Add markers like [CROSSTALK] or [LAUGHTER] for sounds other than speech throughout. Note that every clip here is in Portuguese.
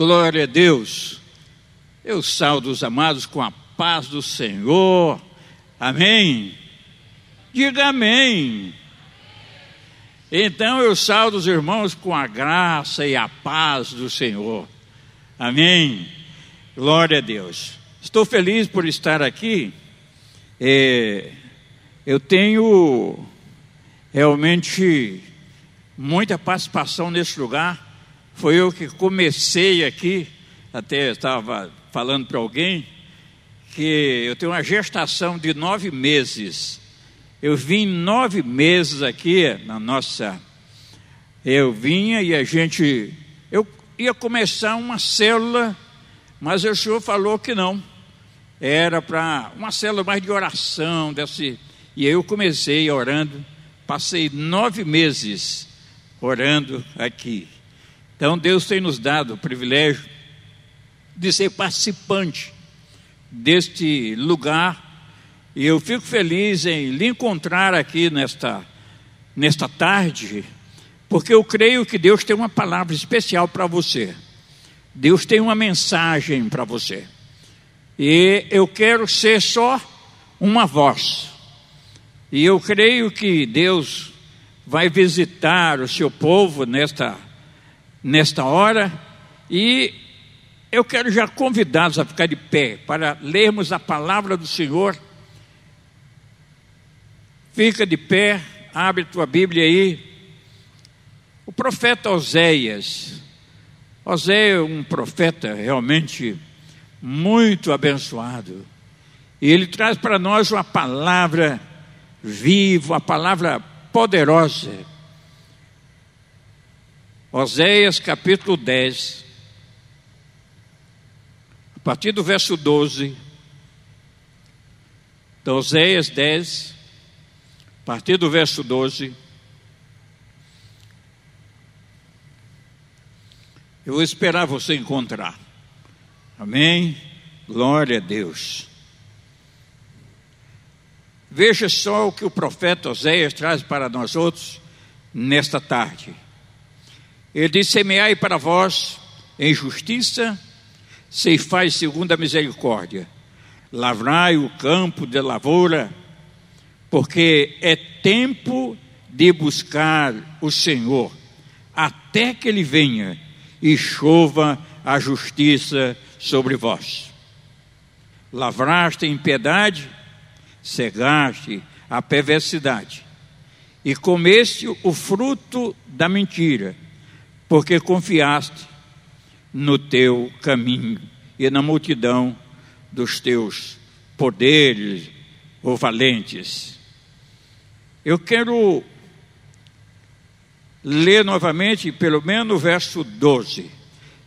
Glória a Deus. Eu saldo os amados com a paz do Senhor. Amém. Diga amém. Então eu saldo os irmãos com a graça e a paz do Senhor. Amém. Glória a Deus. Estou feliz por estar aqui. É, eu tenho realmente muita participação nesse lugar. Foi eu que comecei aqui, até estava falando para alguém, que eu tenho uma gestação de nove meses. Eu vim nove meses aqui na nossa. Eu vinha e a gente. Eu ia começar uma célula, mas o senhor falou que não. Era para uma célula mais de oração, desse. E eu comecei orando. Passei nove meses orando aqui. Então Deus tem nos dado o privilégio de ser participante deste lugar. E eu fico feliz em lhe encontrar aqui nesta, nesta tarde, porque eu creio que Deus tem uma palavra especial para você. Deus tem uma mensagem para você. E eu quero ser só uma voz. E eu creio que Deus vai visitar o seu povo nesta, nesta hora. E eu quero já convidá-los a ficar de pé para lermos a palavra do Senhor. Fica de pé, abre tua Bíblia aí. O profeta Oséias. Oséias é um profeta realmente muito abençoado. E ele traz para nós uma palavra viva, uma palavra poderosa. Oséias capítulo 10 a partir do verso 12, então Oséias 10, a partir do verso 12, eu vou esperar você encontrar. Amém? Glória a Deus. Veja só o que o profeta Oséias traz para nós outros nesta tarde. Ele diz: Semeai para vós em justiça ceifai segundo a misericórdia, lavrai o campo de lavoura, porque é tempo de buscar o Senhor, até que Ele venha e chova a justiça sobre vós. Lavraste em piedade, cegaste a perversidade, e comeste o fruto da mentira, porque confiaste no teu caminho e na multidão dos teus poderes ou valentes. Eu quero ler novamente, pelo menos o verso 12: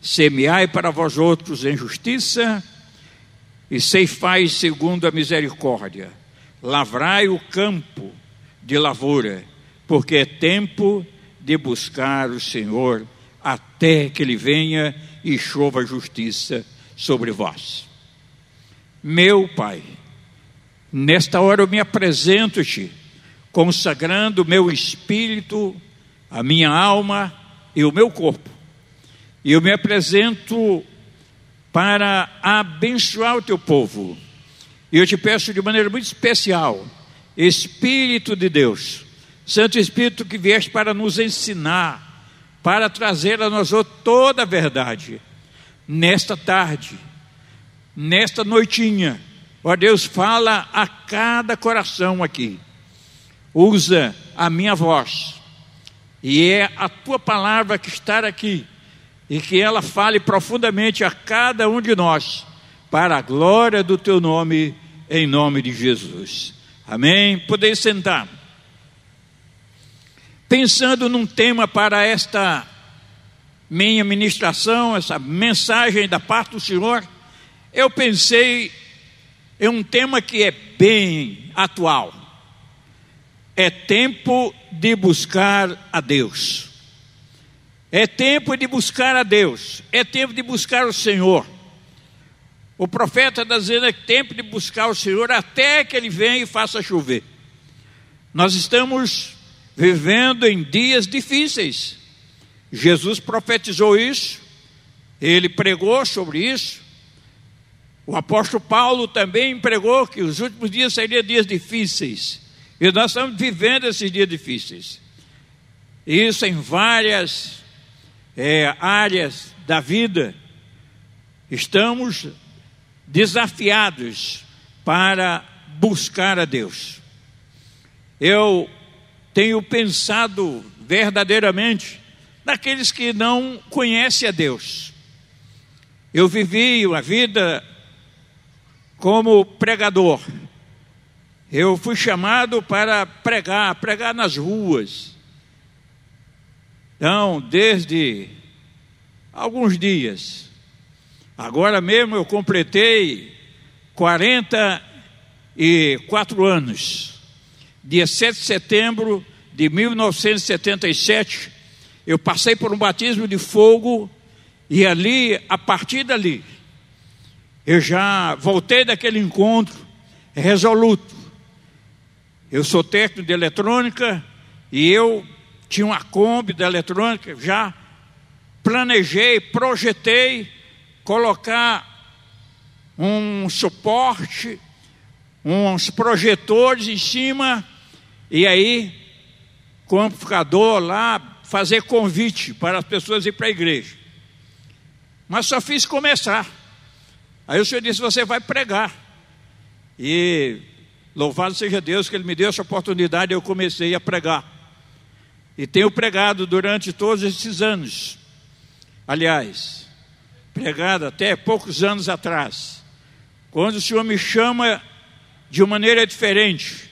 Semeai para vós outros em justiça e ceifai segundo a misericórdia, lavrai o campo de lavoura, porque é tempo de buscar o Senhor até que ele venha e chova justiça sobre vós. Meu Pai, nesta hora eu me apresento-te, consagrando meu espírito, a minha alma e o meu corpo. E eu me apresento para abençoar o teu povo. E eu te peço de maneira muito especial, Espírito de Deus, Santo Espírito que vieste para nos ensinar, para trazer a nós toda a verdade. Nesta tarde, nesta noitinha, ó Deus, fala a cada coração aqui. Usa a minha voz. E é a tua palavra que está aqui. E que ela fale profundamente a cada um de nós, para a glória do teu nome, em nome de Jesus. Amém? Podeis sentar pensando num tema para esta minha ministração, essa mensagem da parte do Senhor, eu pensei em um tema que é bem atual. É tempo de buscar a Deus. É tempo de buscar a Deus. É tempo de buscar o Senhor. O profeta está dizendo é tempo de buscar o Senhor até que Ele venha e faça chover. Nós estamos vivendo em dias difíceis. Jesus profetizou isso ele pregou sobre isso. O apóstolo Paulo também pregou que os últimos dias seriam dias difíceis. E nós estamos vivendo esses dias difíceis. Isso em várias é, áreas da vida. Estamos desafiados para buscar a Deus. Eu tenho pensado verdadeiramente naqueles que não conhecem a Deus. Eu vivi uma vida como pregador. Eu fui chamado para pregar, pregar nas ruas. Então, desde alguns dias, agora mesmo eu completei 44 anos. Dia 7 de setembro de 1977, eu passei por um batismo de fogo e ali, a partir dali, eu já voltei daquele encontro resoluto. Eu sou técnico de eletrônica e eu tinha uma Kombi da eletrônica, já planejei, projetei colocar um suporte, uns projetores em cima e aí com amplificador lá fazer convite para as pessoas ir para a igreja. Mas só fiz começar. Aí o Senhor disse: Você vai pregar. E louvado seja Deus que Ele me deu essa oportunidade eu comecei a pregar. E tenho pregado durante todos esses anos. Aliás, pregado até poucos anos atrás. Quando o Senhor me chama de maneira diferente,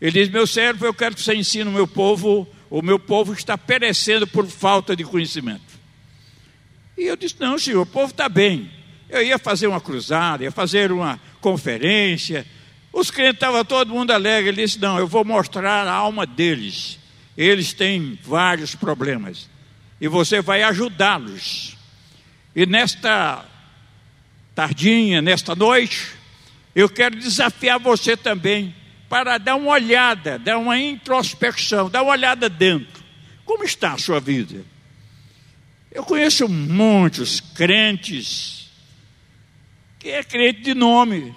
Ele diz: Meu servo, eu quero que você ensine o meu povo. O meu povo está perecendo por falta de conhecimento. E eu disse: Não, Senhor, o povo está bem. Eu ia fazer uma cruzada, ia fazer uma conferência. Os crentes estavam todo mundo alegre. Ele disse: Não, eu vou mostrar a alma deles. Eles têm vários problemas. E você vai ajudá-los. E nesta tardinha, nesta noite, eu quero desafiar você também para dar uma olhada, dar uma introspecção, dar uma olhada dentro. Como está a sua vida? Eu conheço muitos crentes que é crente de nome.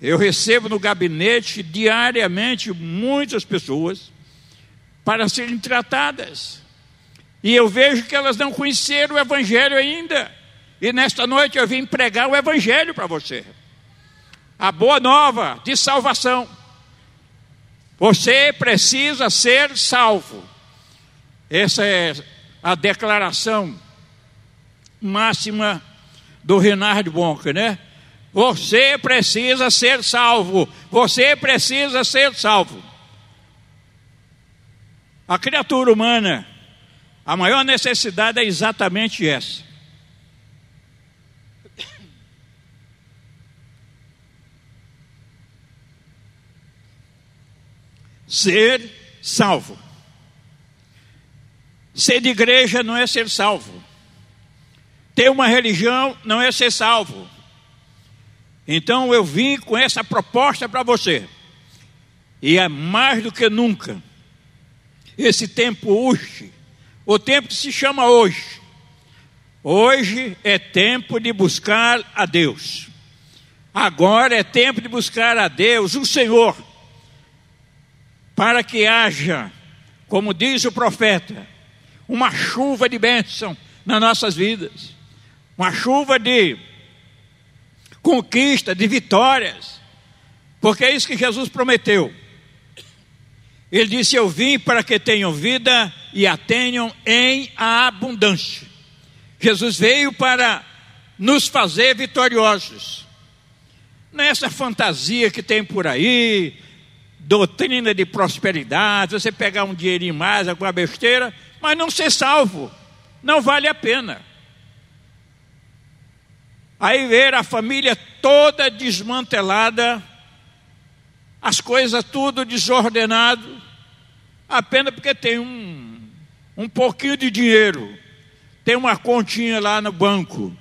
Eu recebo no gabinete diariamente muitas pessoas para serem tratadas. E eu vejo que elas não conheceram o Evangelho ainda. E nesta noite eu vim pregar o Evangelho para você. A boa nova de salvação. Você precisa ser salvo. Essa é a declaração máxima do Renard Bonca, né? Você precisa ser salvo. Você precisa ser salvo. A criatura humana, a maior necessidade é exatamente essa. Ser salvo. Ser de igreja não é ser salvo. Ter uma religião não é ser salvo. Então eu vim com essa proposta para você. E é mais do que nunca. Esse tempo hoje, o tempo que se chama hoje. Hoje é tempo de buscar a Deus. Agora é tempo de buscar a Deus, o Senhor, para que haja, como diz o profeta, uma chuva de bênção nas nossas vidas uma chuva de conquista, de vitórias, porque é isso que Jesus prometeu. Ele disse: Eu vim para que tenham vida e a tenham em abundância. Jesus veio para nos fazer vitoriosos. Nessa fantasia que tem por aí, doutrina de prosperidade, você pegar um dinheirinho mais, alguma besteira, mas não ser salvo, não vale a pena. Aí ver a família toda desmantelada, as coisas tudo desordenado, apenas porque tem um, um pouquinho de dinheiro, tem uma continha lá no banco.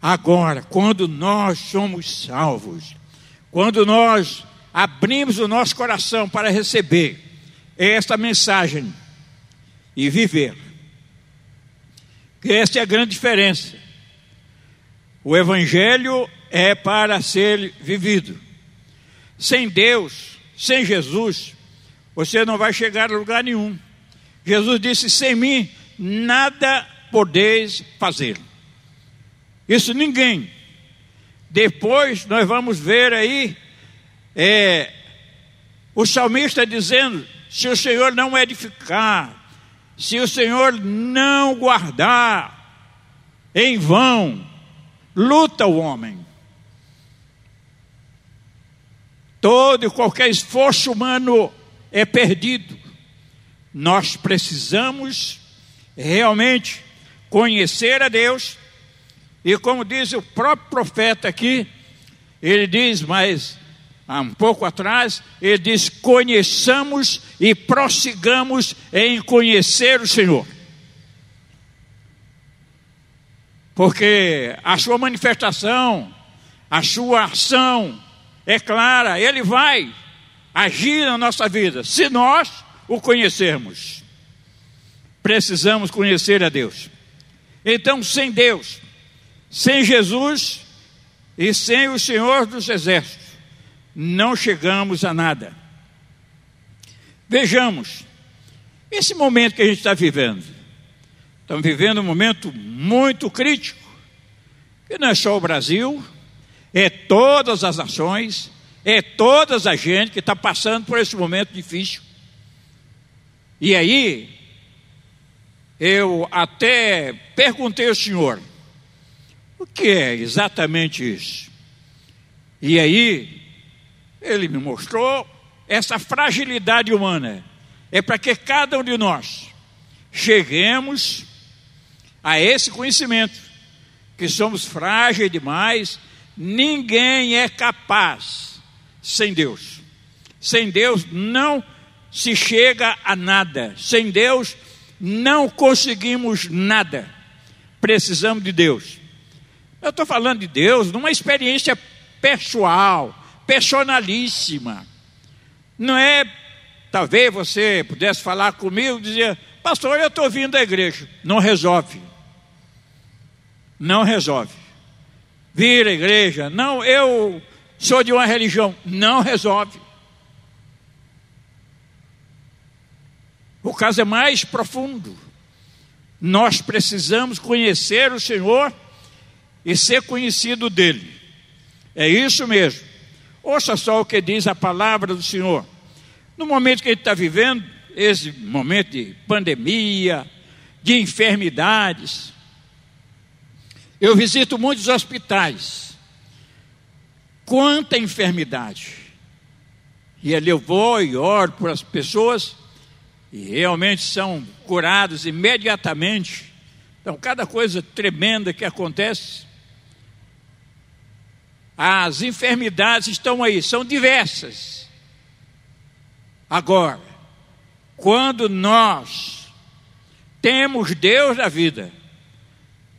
Agora, quando nós somos salvos, quando nós abrimos o nosso coração para receber esta mensagem e viver, Essa é a grande diferença. O Evangelho é para ser vivido. Sem Deus, sem Jesus, você não vai chegar a lugar nenhum. Jesus disse: sem mim, nada podeis fazer. Isso ninguém. Depois nós vamos ver aí é, o salmista dizendo: se o Senhor não edificar, se o Senhor não guardar, em vão luta o homem. Todo e qualquer esforço humano é perdido. Nós precisamos realmente conhecer a Deus, e como diz o próprio profeta aqui, ele diz, mas há um pouco atrás, ele diz: conheçamos e prossigamos em conhecer o Senhor. Porque a sua manifestação, a sua ação é clara, ele vai agir na nossa vida, se nós o conhecermos. Precisamos conhecer a Deus. Então, sem Deus, sem Jesus e sem o Senhor dos Exércitos, não chegamos a nada. Vejamos, esse momento que a gente está vivendo, estamos vivendo um momento muito crítico, que não é só o Brasil, é todas as nações, é toda a gente que está passando por esse momento difícil. E aí, eu até perguntei ao senhor, o que é exatamente isso? E aí, ele me mostrou essa fragilidade humana. É para que cada um de nós cheguemos a esse conhecimento, que somos frágeis demais, ninguém é capaz sem Deus. Sem Deus não se chega a nada. Sem Deus não conseguimos nada. Precisamos de Deus. Eu estou falando de Deus numa experiência pessoal, personalíssima. Não é, talvez você pudesse falar comigo e dizer, pastor, eu estou vindo da igreja. Não resolve. Não resolve. Vir à igreja, não, eu sou de uma religião. Não resolve. O caso é mais profundo. Nós precisamos conhecer o Senhor e ser conhecido dele. É isso mesmo. Ouça só o que diz a palavra do Senhor. No momento que ele está vivendo, esse momento de pandemia, de enfermidades, eu visito muitos hospitais. Quanta enfermidade. E ali eu vou e oro por as pessoas e realmente são curados imediatamente. Então, cada coisa tremenda que acontece, as enfermidades estão aí, são diversas. Agora, quando nós temos Deus na vida,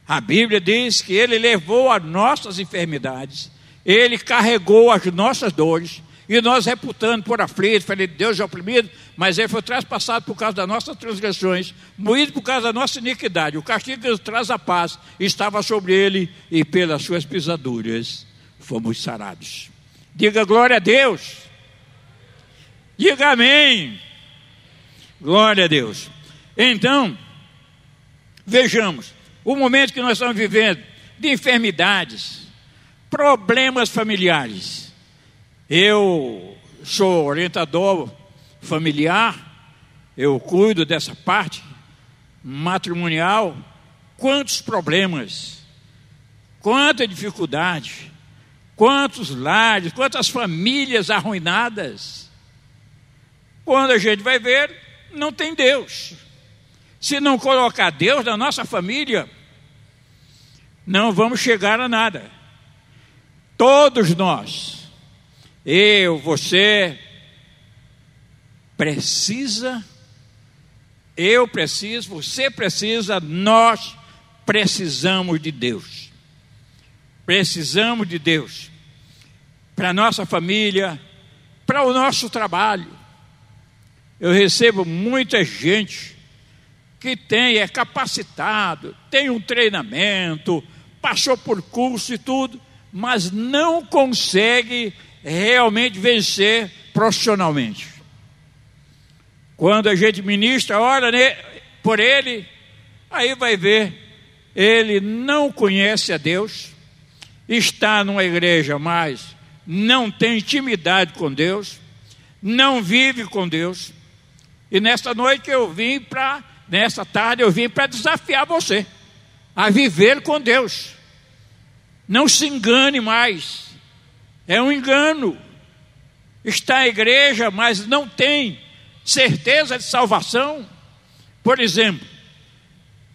a Bíblia diz que Ele levou as nossas enfermidades, Ele carregou as nossas dores, e nós reputando por aflito, falei, Deus é oprimido, mas ele foi traspassado por causa das nossas transgressões, moído por causa da nossa iniquidade. O castigo que traz a paz estava sobre ele, e pelas suas pisaduras fomos sarados. Diga glória a Deus. Diga amém. Glória a Deus. Então, vejamos, o momento que nós estamos vivendo de enfermidades, problemas familiares eu sou orientador familiar, eu cuido dessa parte matrimonial. Quantos problemas, quanta dificuldade, quantos lares, quantas famílias arruinadas. Quando a gente vai ver, não tem Deus. Se não colocar Deus na nossa família, não vamos chegar a nada. Todos nós eu, você, precisa, eu preciso, você precisa, nós precisamos de Deus. Precisamos de Deus para a nossa família, para o nosso trabalho. Eu recebo muita gente que tem, é capacitado, tem um treinamento, passou por curso e tudo, mas não consegue realmente vencer profissionalmente. Quando a gente ministra, ora por ele, aí vai ver, ele não conhece a Deus, está numa igreja, mas não tem intimidade com Deus, não vive com Deus. E nesta noite eu vim para, nesta tarde eu vim para desafiar você a viver com Deus. Não se engane mais. É um engano. Está a igreja, mas não tem certeza de salvação. Por exemplo,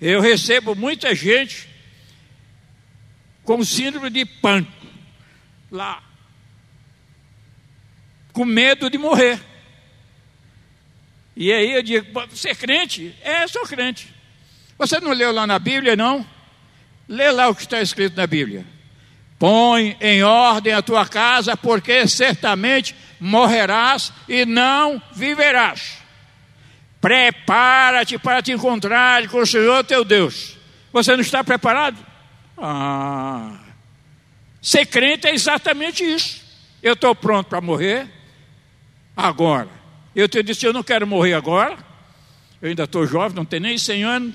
eu recebo muita gente com síndrome de pânico lá, com medo de morrer. E aí eu digo: Você é crente? É, sou crente. Você não leu lá na Bíblia, não? Lê lá o que está escrito na Bíblia. Põe em ordem a tua casa, porque certamente morrerás e não viverás. Prepara-te para te encontrar com o Senhor teu Deus. Você não está preparado? Ah, ser crente é exatamente isso. Eu estou pronto para morrer agora. Eu te disse, eu não quero morrer agora. Eu ainda estou jovem, não tenho nem 100 anos.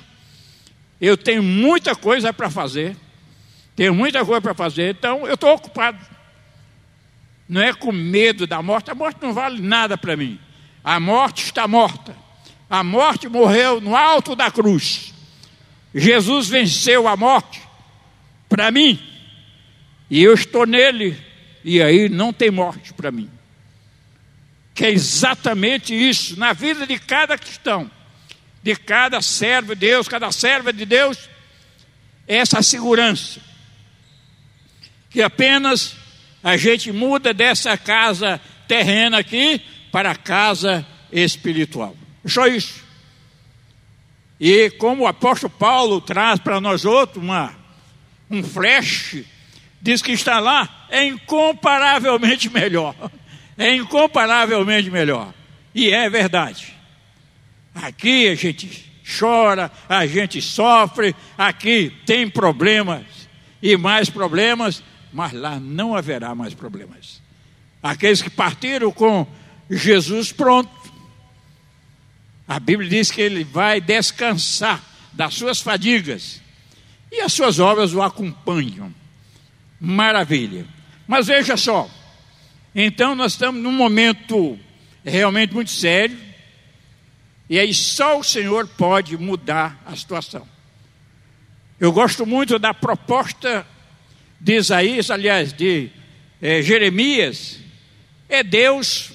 Eu tenho muita coisa para fazer. Tenho muita coisa para fazer, então eu estou ocupado. Não é com medo da morte, a morte não vale nada para mim. A morte está morta. A morte morreu no alto da cruz. Jesus venceu a morte para mim. E eu estou nele. E aí não tem morte para mim. Que é exatamente isso na vida de cada cristão, de cada servo de Deus, cada serva de Deus, essa segurança que apenas a gente muda dessa casa terrena aqui para a casa espiritual. Só isso. E como o apóstolo Paulo traz para nós outros uma, um flash, diz que está lá, é incomparavelmente [LAUGHS] melhor. É incomparavelmente melhor. E é verdade. Aqui a gente chora, a gente sofre, aqui tem problemas e mais problemas, mas lá não haverá mais problemas. Aqueles que partiram com Jesus pronto. A Bíblia diz que ele vai descansar das suas fadigas e as suas obras o acompanham. Maravilha. Mas veja só, então nós estamos num momento realmente muito sério, e aí só o Senhor pode mudar a situação. Eu gosto muito da proposta de Isaías, aliás, de é, Jeremias, é Deus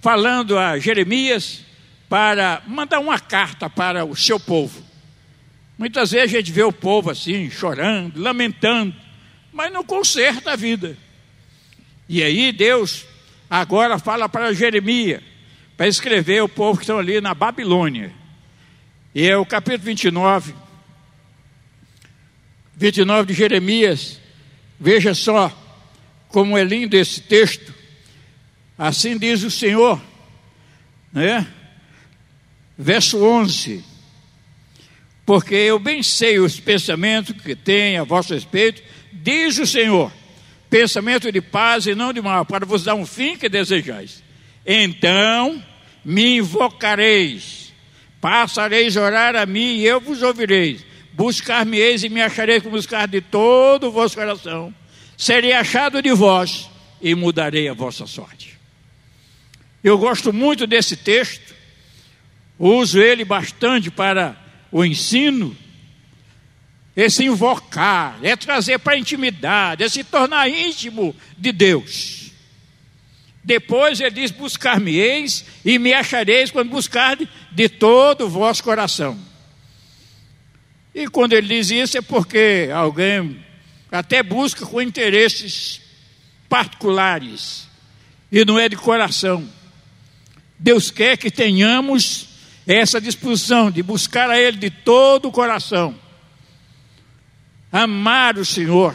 falando a Jeremias para mandar uma carta para o seu povo. Muitas vezes a gente vê o povo assim, chorando, lamentando, mas não conserta a vida. E aí Deus agora fala para Jeremias, para escrever o povo que estão ali na Babilônia. E é o capítulo 29, 29 de Jeremias, Veja só como é lindo esse texto. Assim diz o Senhor, né? Verso 11: Porque eu bem sei os pensamentos que tem a vosso respeito, diz o Senhor, pensamento de paz e não de mal, para vos dar um fim que desejais. Então me invocareis, passareis a orar a mim e eu vos ouvireis Buscar-me-eis e me achareis com buscar de todo o vosso coração. Serei achado de vós e mudarei a vossa sorte. Eu gosto muito desse texto, uso ele bastante para o ensino. Esse invocar, é trazer para a intimidade, é se tornar íntimo de Deus. Depois ele diz: Buscar-me-eis e me achareis quando buscardes de todo o vosso coração. E quando ele diz isso é porque alguém até busca com interesses particulares e não é de coração. Deus quer que tenhamos essa disposição de buscar a Ele de todo o coração, amar o Senhor,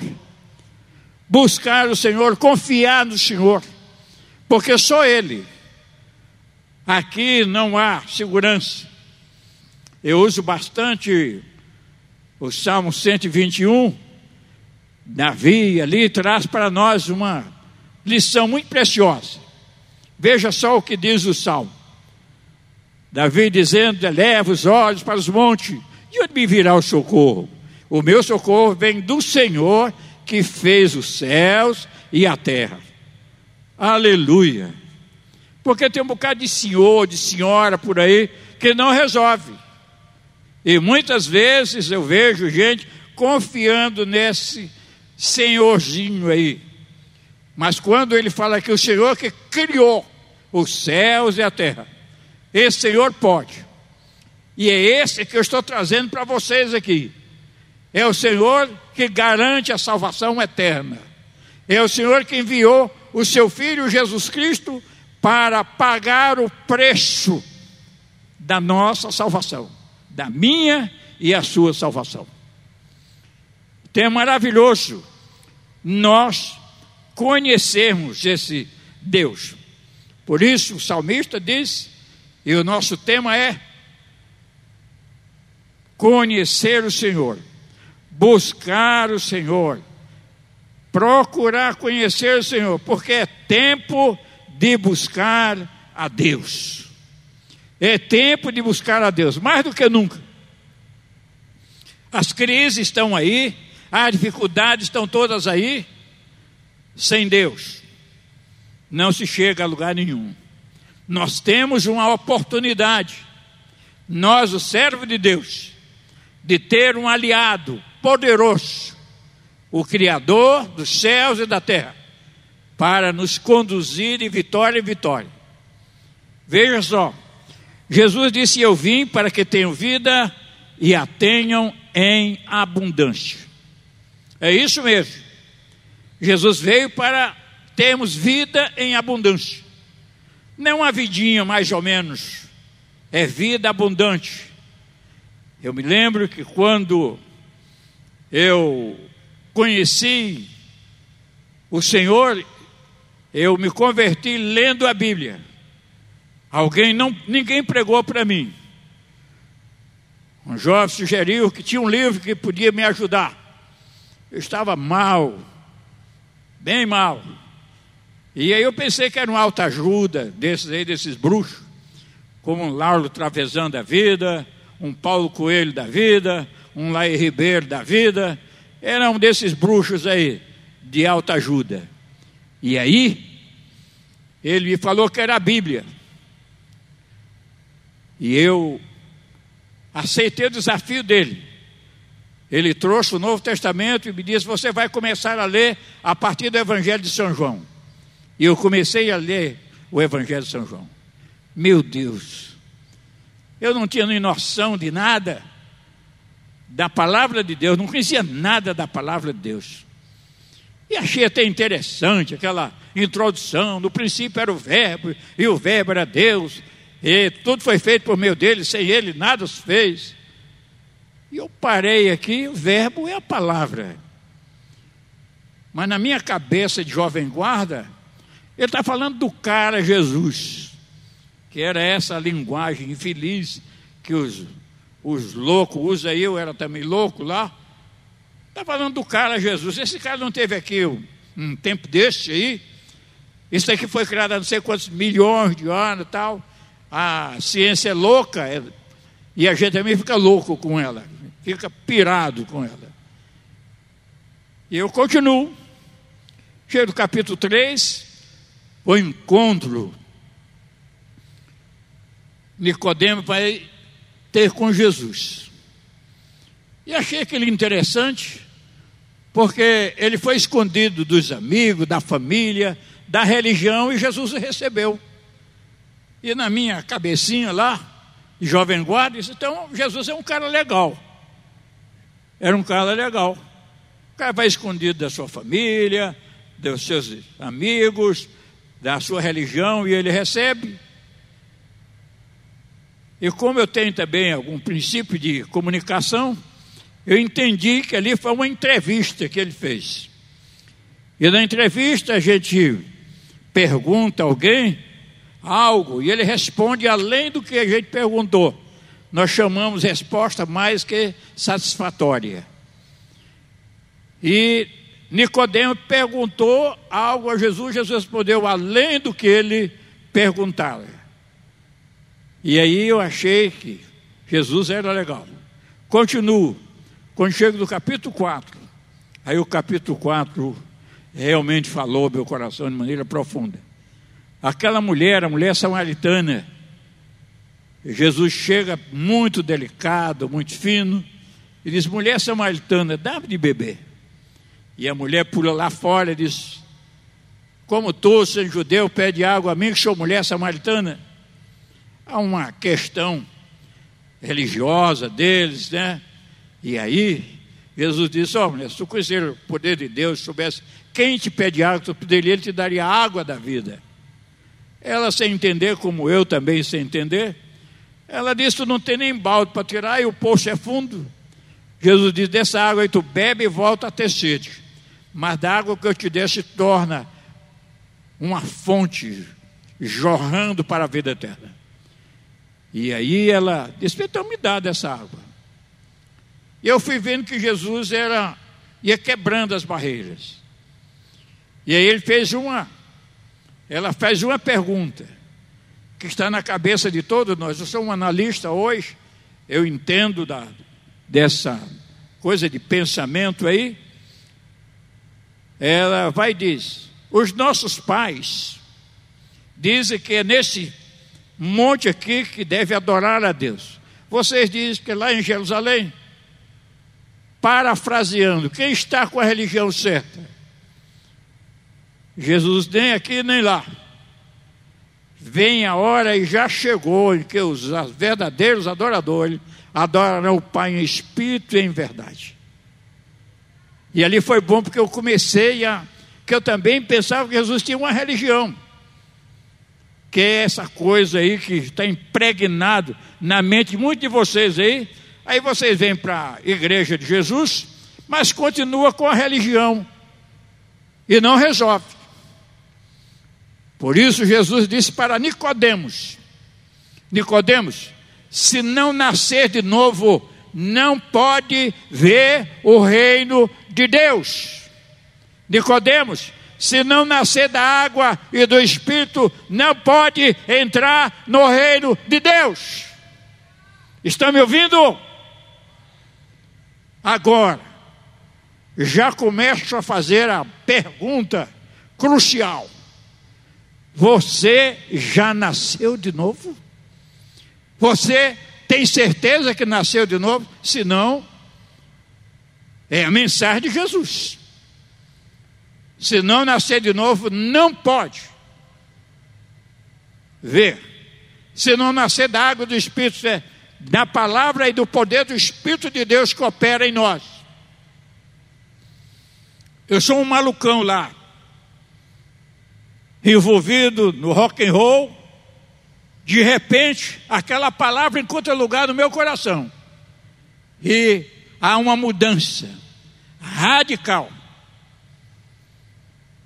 buscar o Senhor, confiar no Senhor, porque só Ele. Aqui não há segurança, Eu uso bastante o Salmo 121. Davi ali traz para nós uma lição muito preciosa. Veja só o que diz o Salmo. Davi dizendo: Eleva os olhos para os montes, de onde me virá o socorro? O meu socorro vem do Senhor que fez os céus e a terra. Aleluia. Porque tem um bocado de senhor, de senhora por aí que não resolve. E muitas vezes eu vejo gente confiando nesse senhorzinho aí. Mas quando ele fala que o Senhor que criou os céus e a terra, esse Senhor pode. E é esse que eu estou trazendo para vocês aqui. É o Senhor que garante a salvação eterna. É o Senhor que enviou o seu Filho Jesus Cristo para pagar o preço da nossa salvação, da minha e a sua salvação. Então é maravilhoso nós conhecermos esse Deus. Por isso o salmista diz, e o nosso tema é conhecer o Senhor, buscar o Senhor, procurar conhecer o Senhor, porque é tempo de buscar a Deus. É tempo de buscar a Deus, mais do que nunca. As crises estão aí, as dificuldades estão todas aí. Sem Deus, não se chega a lugar nenhum. Nós temos uma oportunidade, nós, o servo de Deus, de ter um aliado poderoso, o Criador dos céus e da terra, para nos conduzir de vitória em vitória. Veja só, Jesus disse: Eu vim para que tenham vida e a tenham em abundância. É isso mesmo. Jesus veio para termos vida em abundância. Não uma vidinha mais ou menos, é vida abundante. Eu me lembro que quando eu conheci o Senhor, eu me converti lendo a Bíblia. Alguém não, ninguém pregou para mim. Um jovem sugeriu que tinha um livro que podia me ajudar. Eu estava mal, bem mal. E aí eu pensei que era uma alta ajuda desses aí, desses bruxos, como um Laulo Travesão da vida, um Paulo Coelho da vida, um Laí Ribeiro da vida, era um desses bruxos aí, de alta ajuda. E aí, ele me falou que era a Bíblia. E eu aceitei o desafio dele. Ele trouxe o Novo Testamento e me disse: Você vai começar a ler a partir do Evangelho de São João. E eu comecei a ler o Evangelho de São João. Meu Deus, eu não tinha nem noção de nada da palavra de Deus, não conhecia nada da palavra de Deus. E achei até interessante aquela introdução. No princípio era o Verbo, e o Verbo era Deus, e tudo foi feito por meio dele, sem ele nada se fez. E eu parei aqui, o Verbo é a palavra. Mas na minha cabeça de jovem guarda, ele está falando do cara Jesus que era essa linguagem infeliz que os, os loucos usam, eu era também louco lá. Está falando do cara Jesus. Esse cara não teve aqui um, tempo deste aí. Isso aqui foi criado há não sei quantos milhões de anos tal. A ciência é louca é, e a gente também fica louco com ela, fica pirado com ela. E eu continuo. Chego do capítulo 3, o encontro Nicodemo vai ter com Jesus. E achei aquele interessante, porque ele foi escondido dos amigos, da família, da religião, e Jesus o recebeu. E na minha cabecinha lá, jovem guarda, disse, então Jesus é um cara legal. Era um cara legal. O cara vai escondido da sua família, dos seus amigos, da sua religião, e ele recebe. E como eu tenho também algum princípio de comunicação, eu entendi que ali foi uma entrevista que ele fez. E na entrevista a gente pergunta a alguém algo e ele responde além do que a gente perguntou. nós chamamos resposta mais que satisfatória. E Nicodemo perguntou algo a Jesus, Jesus respondeu além do que ele perguntava. E aí eu achei que Jesus era legal. Continuo. Quando chego no capítulo 4, aí o capítulo 4 realmente falou meu coração de maneira profunda. Aquela mulher, a mulher samaritana, Jesus chega muito delicado, muito fino, e diz: Mulher samaritana, dá-me de beber. E a mulher pula lá fora e diz: Como tu, sendo judeu, pede água a mim, que sou mulher samaritana? Há uma questão religiosa deles, né? E aí, Jesus disse: Ó, oh, se tu conhecer o poder de Deus, se soubesse quem te pede água, tu pediria, ele te daria a água da vida. Ela, sem entender, como eu também sem entender, ela disse: Tu não tem nem balde para tirar e o poço é fundo. Jesus disse: Dessa água aí tu bebe e volta a ter sede. Mas da água que eu te der se torna uma fonte jorrando para a vida eterna. E aí ela disse: Então me dá dessa água. E eu fui vendo que Jesus era ia quebrando as barreiras. E aí ele fez uma, ela fez uma pergunta que está na cabeça de todos nós. Eu sou um analista hoje, eu entendo da, dessa coisa de pensamento aí. Ela vai e diz: os nossos pais dizem que é nesse monte aqui que deve adorar a Deus. Vocês dizem que lá em Jerusalém, parafraseando, quem está com a religião certa? Jesus nem aqui nem lá. Vem a hora e já chegou em que os verdadeiros adoradores adorarão o Pai em espírito e em verdade. E ali foi bom porque eu comecei a. que eu também pensava que Jesus tinha uma religião. Que é essa coisa aí que está impregnado na mente de muitos de vocês aí. Aí vocês vêm para a igreja de Jesus, mas continua com a religião. E não resolve. Por isso Jesus disse para Nicodemos: Nicodemos, se não nascer de novo, não pode ver o reino de Deus. Nicodemos, se não nascer da água e do espírito, não pode entrar no reino de Deus. Estão me ouvindo? Agora, já começo a fazer a pergunta crucial. Você já nasceu de novo? Você tem certeza que nasceu de novo? Se não, é a mensagem de Jesus. Se não nascer de novo, não pode ver. Se não nascer da água do Espírito, é da palavra e do poder do Espírito de Deus que opera em nós. Eu sou um malucão lá envolvido no rock and roll, de repente, aquela palavra encontra lugar no meu coração. E há uma mudança radical.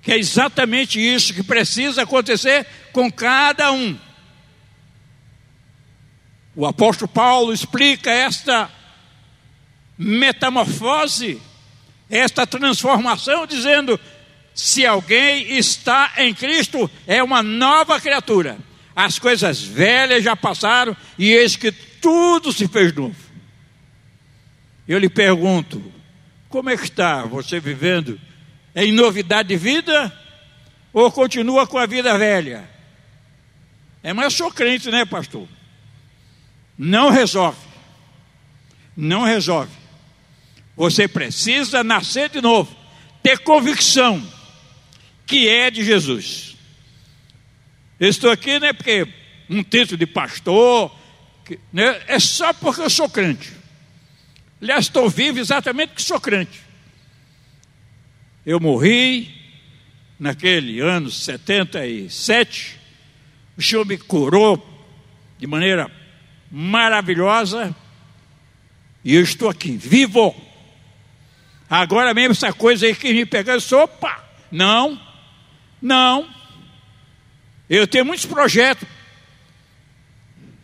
Que é exatamente isso que precisa acontecer com cada um. O apóstolo Paulo explica esta metamorfose, esta transformação, dizendo: se alguém está em Cristo, é uma nova criatura. As coisas velhas já passaram e eis que tudo se fez novo. Eu lhe pergunto: como é que está você vivendo em novidade de vida ou continua com a vida velha? É, eu sou crente, né, pastor? Não resolve. Não resolve. Você precisa nascer de novo, ter convicção que é de Jesus. Estou aqui não é porque um título de pastor, né, é só porque eu sou crente. Aliás, estou vivo exatamente porque sou crente. Eu morri naquele ano 77, o Senhor me curou de maneira maravilhosa e eu estou aqui, vivo. Agora mesmo essa coisa aí que me pegou, eu opa, não, não. Eu tenho muitos projetos.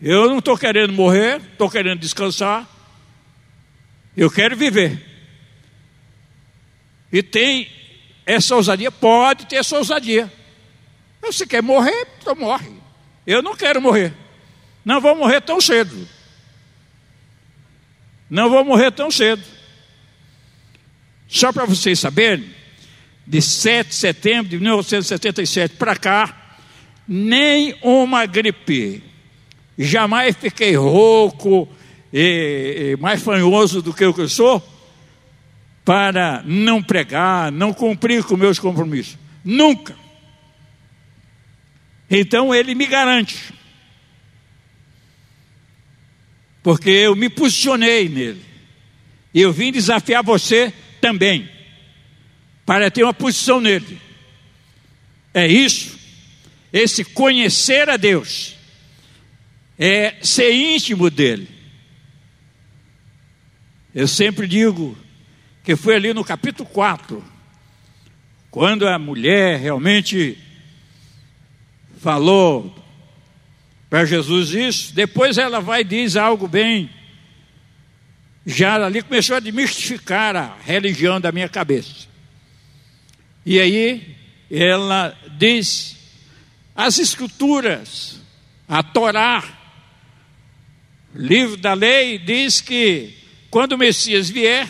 Eu não estou querendo morrer, estou querendo descansar. Eu quero viver. E tem essa ousadia? Pode ter essa ousadia. Você quer morrer? Então morre. Eu não quero morrer. Não vou morrer tão cedo. Não vou morrer tão cedo. Só para vocês saberem, de 7 de setembro de 1977 para cá, nem uma gripe. Jamais fiquei rouco e, e mais fanhoso do que eu que sou para não pregar, não cumprir com meus compromissos. Nunca. Então ele me garante. Porque eu me posicionei nele. E eu vim desafiar você também. Para ter uma posição nele. É isso. Esse conhecer a Deus. É ser íntimo dele. Eu sempre digo que foi ali no capítulo 4, quando a mulher realmente falou para Jesus isso, depois ela vai e diz algo bem. Já ali começou a demistificar a religião da minha cabeça. E aí ela diz: as escrituras, a Torá, livro da lei, diz que quando o Messias vier,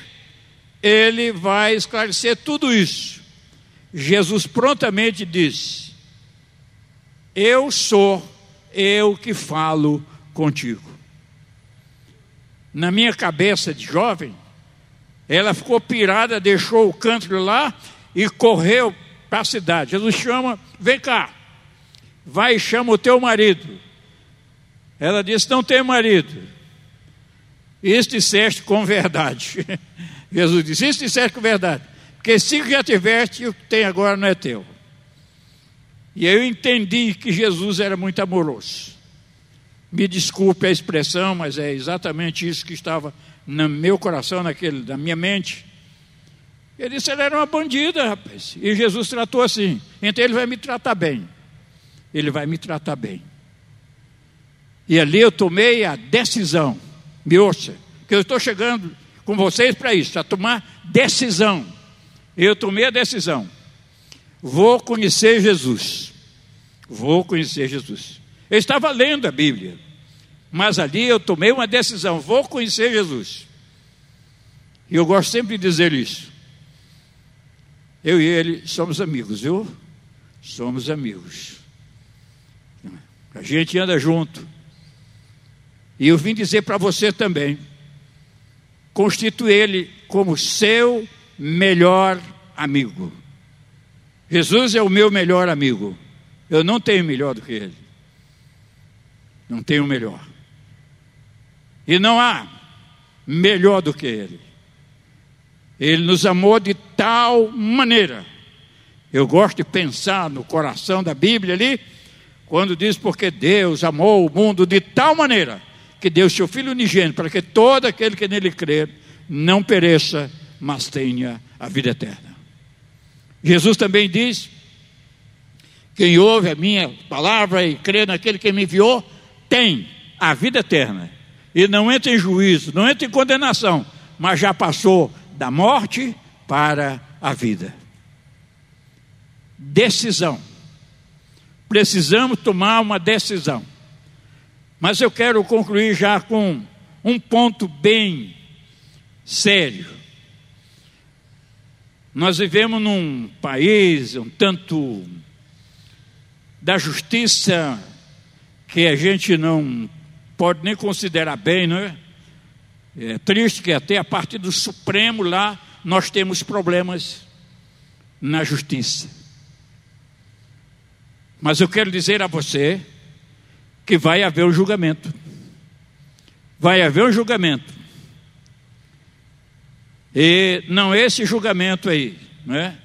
ele vai esclarecer tudo isso. Jesus prontamente disse: Eu sou eu que falo contigo. Na minha cabeça de jovem, ela ficou pirada, deixou o canto lá e correu para a cidade. Jesus chama, vem cá, vai e chama o teu marido. Ela disse: Não tem marido. Isso disseste com verdade. [LAUGHS] Jesus disse: Isso disseste com verdade. Porque se já tiveste, o que tem agora não é teu. E eu entendi que Jesus era muito amoroso. Me desculpe a expressão, mas é exatamente isso que estava no meu coração, naquele, na minha mente. Ele disse: ela era uma bandida, rapaz. E Jesus tratou assim. Então ele vai me tratar bem. Ele vai me tratar bem. E ali eu tomei a decisão. Me ouça, que eu estou chegando com vocês para isso, a tomar decisão. Eu tomei a decisão. Vou conhecer Jesus. Vou conhecer Jesus. Eu estava lendo a Bíblia, mas ali eu tomei uma decisão. Vou conhecer Jesus. E eu gosto sempre de dizer isso. Eu e ele somos amigos, viu? Somos amigos. A gente anda junto. E eu vim dizer para você também: constitui ele como seu melhor amigo. Jesus é o meu melhor amigo. Eu não tenho melhor do que ele. Não tenho melhor. E não há melhor do que ele. Ele nos amou de tal maneira. Eu gosto de pensar no coração da Bíblia ali, quando diz: Porque Deus amou o mundo de tal maneira que deu seu Filho unigênito, para que todo aquele que nele crer não pereça, mas tenha a vida eterna. Jesus também diz: quem ouve a minha palavra e crê naquele que me enviou, tem a vida eterna. E não entra em juízo, não entra em condenação, mas já passou da morte para a vida. Decisão. Precisamos tomar uma decisão. Mas eu quero concluir já com um ponto bem sério. Nós vivemos num país um tanto da justiça que a gente não pode nem considerar bem, não é? É triste que até a partir do Supremo lá nós temos problemas na justiça. Mas eu quero dizer a você que vai haver um julgamento. Vai haver um julgamento. E não esse julgamento aí, não é?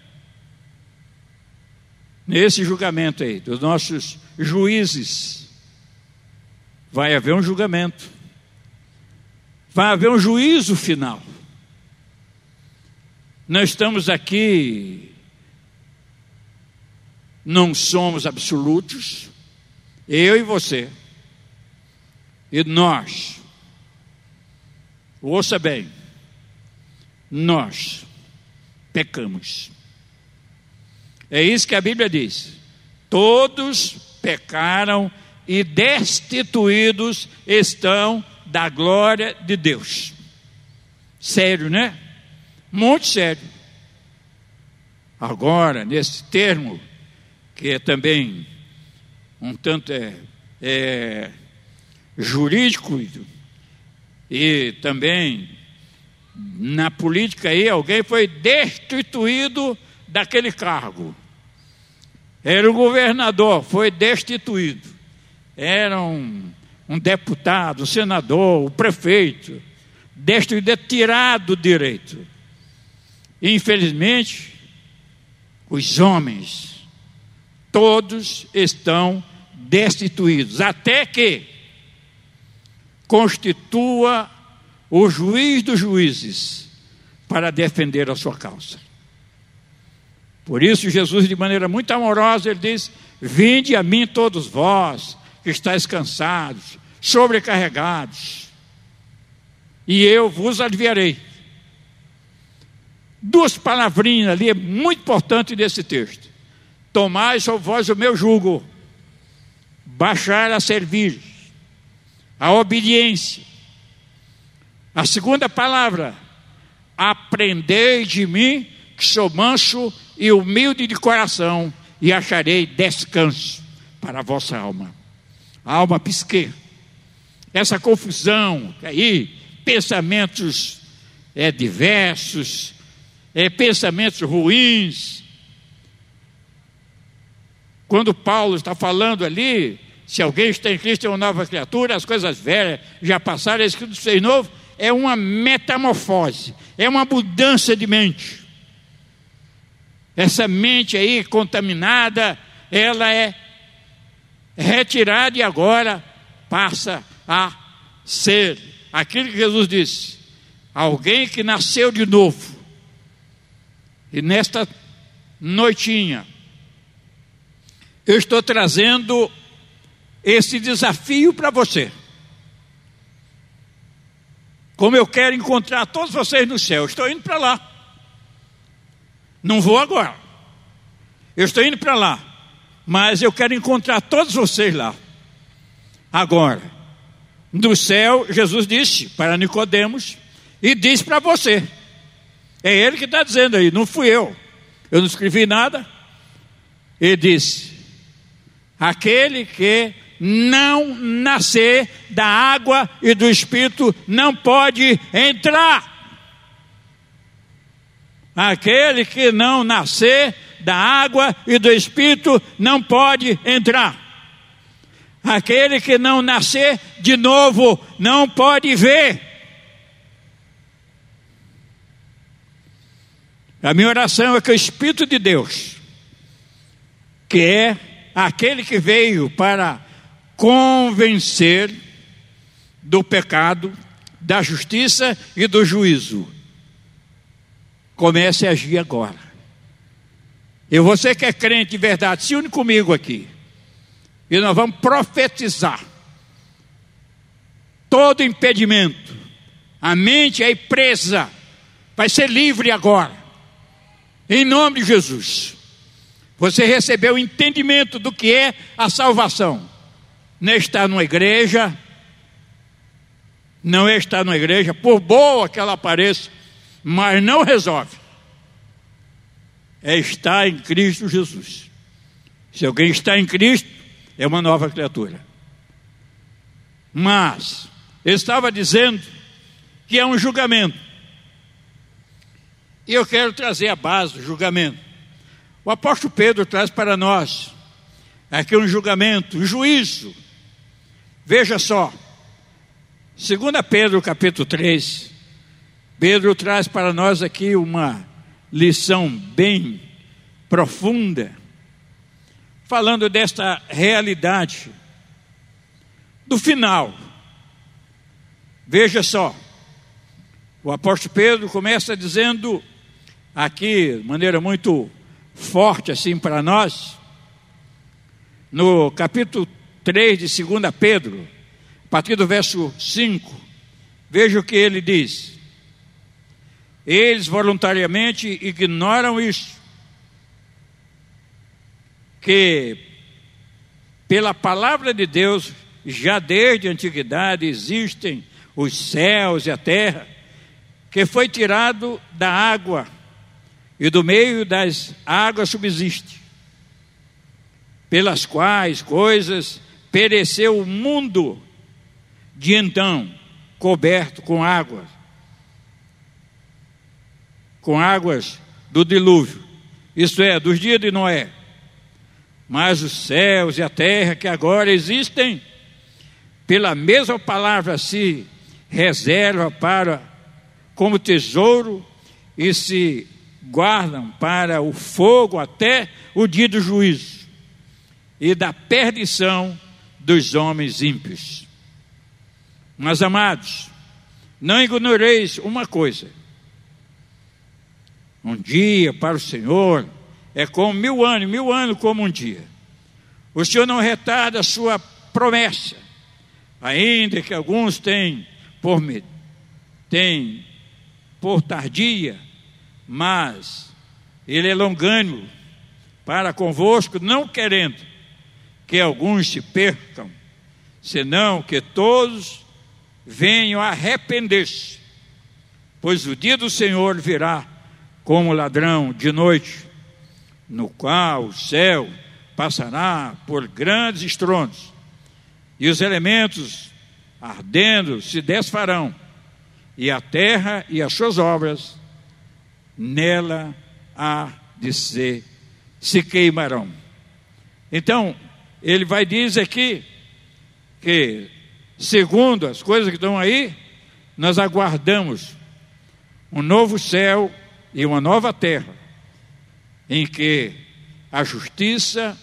Nesse julgamento aí, dos nossos juízes, vai haver um julgamento. Vai haver um juízo final. Nós estamos aqui, não somos absolutos, eu e você. E nós, ouça bem, nós pecamos. É isso que a Bíblia diz. Todos pecaram e destituídos estão da glória de Deus. Sério, né? Muito sério. Agora, nesse termo, que é também um tanto é, é jurídico e também na política aí, alguém foi destituído daquele cargo. Era o governador, foi destituído. Era um, um deputado, um senador, o um prefeito, destituído, é tirado do direito. Infelizmente, os homens, todos estão destituídos, até que constitua o juiz dos juízes para defender a sua causa. Por isso, Jesus, de maneira muito amorosa, ele diz: Vinde a mim todos vós que estáis cansados, sobrecarregados, e eu vos aliviarei. Duas palavrinhas ali é muito importante nesse texto. Tomai sobre vós o meu jugo, baixar a servir, a obediência. A segunda palavra, aprendei de mim, que sou manso e humilde de coração, e acharei descanso para a vossa alma. A alma pisque. Essa confusão aí, pensamentos é, diversos, é, pensamentos ruins. Quando Paulo está falando ali, se alguém está em Cristo é uma nova criatura, as coisas velhas já passaram, é escrito ser novo, é uma metamorfose, é uma mudança de mente. Essa mente aí contaminada, ela é retirada e agora passa a ser aquilo que Jesus disse: alguém que nasceu de novo. E nesta noitinha, eu estou trazendo esse desafio para você. Como eu quero encontrar todos vocês no céu, estou indo para lá. Não vou agora. Eu estou indo para lá. Mas eu quero encontrar todos vocês lá. Agora, no céu, Jesus disse para Nicodemos e diz para você. É ele que está dizendo aí, não fui eu. Eu não escrevi nada. Ele disse: aquele que não nascer da água e do Espírito não pode entrar. Aquele que não nascer da água e do Espírito não pode entrar. Aquele que não nascer de novo não pode ver. A minha oração é que o Espírito de Deus, que é aquele que veio para convencer do pecado, da justiça e do juízo, Comece a agir agora. E você que é crente de verdade, se une comigo aqui. E nós vamos profetizar. Todo impedimento, a mente é presa, vai ser livre agora. Em nome de Jesus. Você recebeu o entendimento do que é a salvação. Não estar numa igreja, não estar numa igreja, por boa que ela pareça, mas não resolve. É estar em Cristo Jesus. Se alguém está em Cristo, é uma nova criatura. Mas, estava dizendo que é um julgamento. E eu quero trazer a base do julgamento. O apóstolo Pedro traz para nós aqui um julgamento, um juízo. Veja só, 2 Pedro capítulo 3, Pedro traz para nós aqui uma lição bem profunda, falando desta realidade do final. Veja só, o apóstolo Pedro começa dizendo aqui, de maneira muito forte assim para nós, no capítulo 3 de 2 Pedro, a partir do verso 5, veja o que ele diz. Eles voluntariamente ignoram isso. Que pela palavra de Deus, já desde a antiguidade existem os céus e a terra, que foi tirado da água e do meio das águas subsiste, pelas quais coisas pereceu o mundo de então, coberto com águas, com águas do dilúvio, isto é, dos dias de Noé. Mas os céus e a terra que agora existem, pela mesma palavra se reserva para como tesouro e se guardam para o fogo até o dia do juízo e da perdição dos homens ímpios. Mas amados, não ignoreis uma coisa: um dia para o Senhor é como mil anos, mil anos como um dia. O Senhor não retarda a sua promessa, ainda que alguns tenham por, tenham por tardia, mas Ele é longânimo para convosco, não querendo que alguns se percam, senão que todos venham arrepender-se, pois o dia do Senhor virá como ladrão de noite, no qual o céu passará por grandes estrondos, e os elementos ardendo se desfarão, e a terra e as suas obras nela há de ser, se queimarão. Então, ele vai dizer aqui que, segundo as coisas que estão aí, nós aguardamos um novo céu e uma nova terra, em que a justiça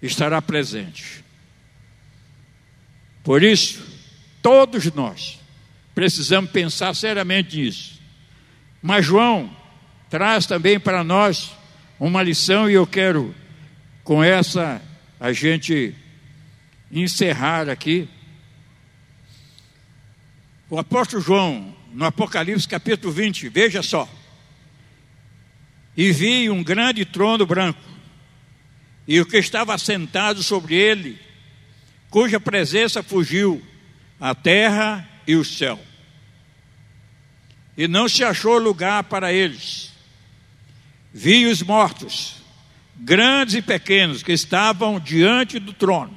estará presente. Por isso, todos nós precisamos pensar seriamente nisso. Mas João traz também para nós uma lição e eu quero com essa a gente encerrar aqui. O apóstolo João, no Apocalipse capítulo 20, veja só e vi um grande trono branco, e o que estava sentado sobre ele, cuja presença fugiu a terra e o céu. E não se achou lugar para eles. Vi os mortos, grandes e pequenos, que estavam diante do trono,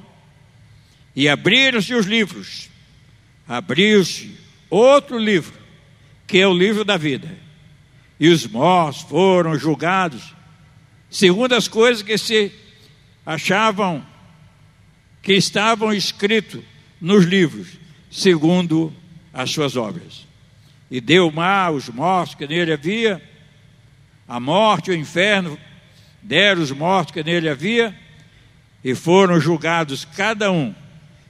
e abriram-se os livros. Abriu-se outro livro, que é o livro da vida e os mortos foram julgados, segundo as coisas que se achavam que estavam escritos nos livros, segundo as suas obras. E deu o mar os mortos que nele havia, a morte e o inferno deram os mortos que nele havia, e foram julgados cada um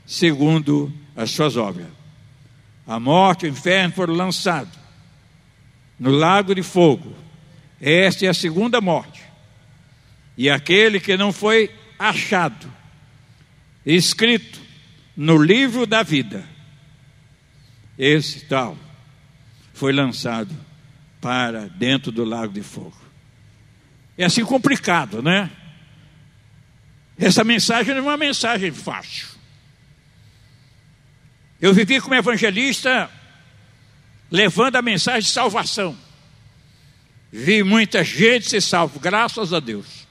segundo as suas obras. A morte e o inferno foram lançados no lago de fogo. Esta é a segunda morte. E aquele que não foi achado, escrito no livro da vida, esse tal, foi lançado para dentro do lago de fogo. É assim complicado, né? Essa mensagem não é uma mensagem fácil. Eu vivi como evangelista levando a mensagem de salvação. Vi muita gente ser salvo, graças a Deus.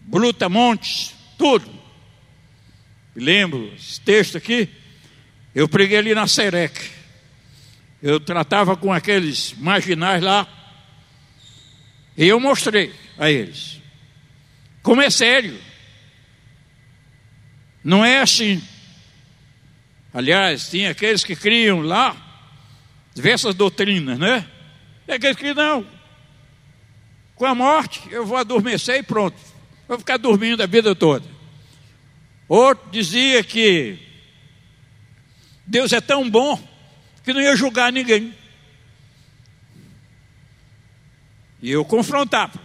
Brutamontes, tudo. lembro esse texto aqui, eu preguei ali na Serec. Eu tratava com aqueles marginais lá, e eu mostrei a eles. Como é sério. Não é assim. Aliás, tinha aqueles que criam lá diversas doutrinas, né? É aqueles que não. Com a morte, eu vou adormecer e pronto. Vou ficar dormindo a vida toda. Outro dizia que Deus é tão bom que não ia julgar ninguém. E eu confrontava.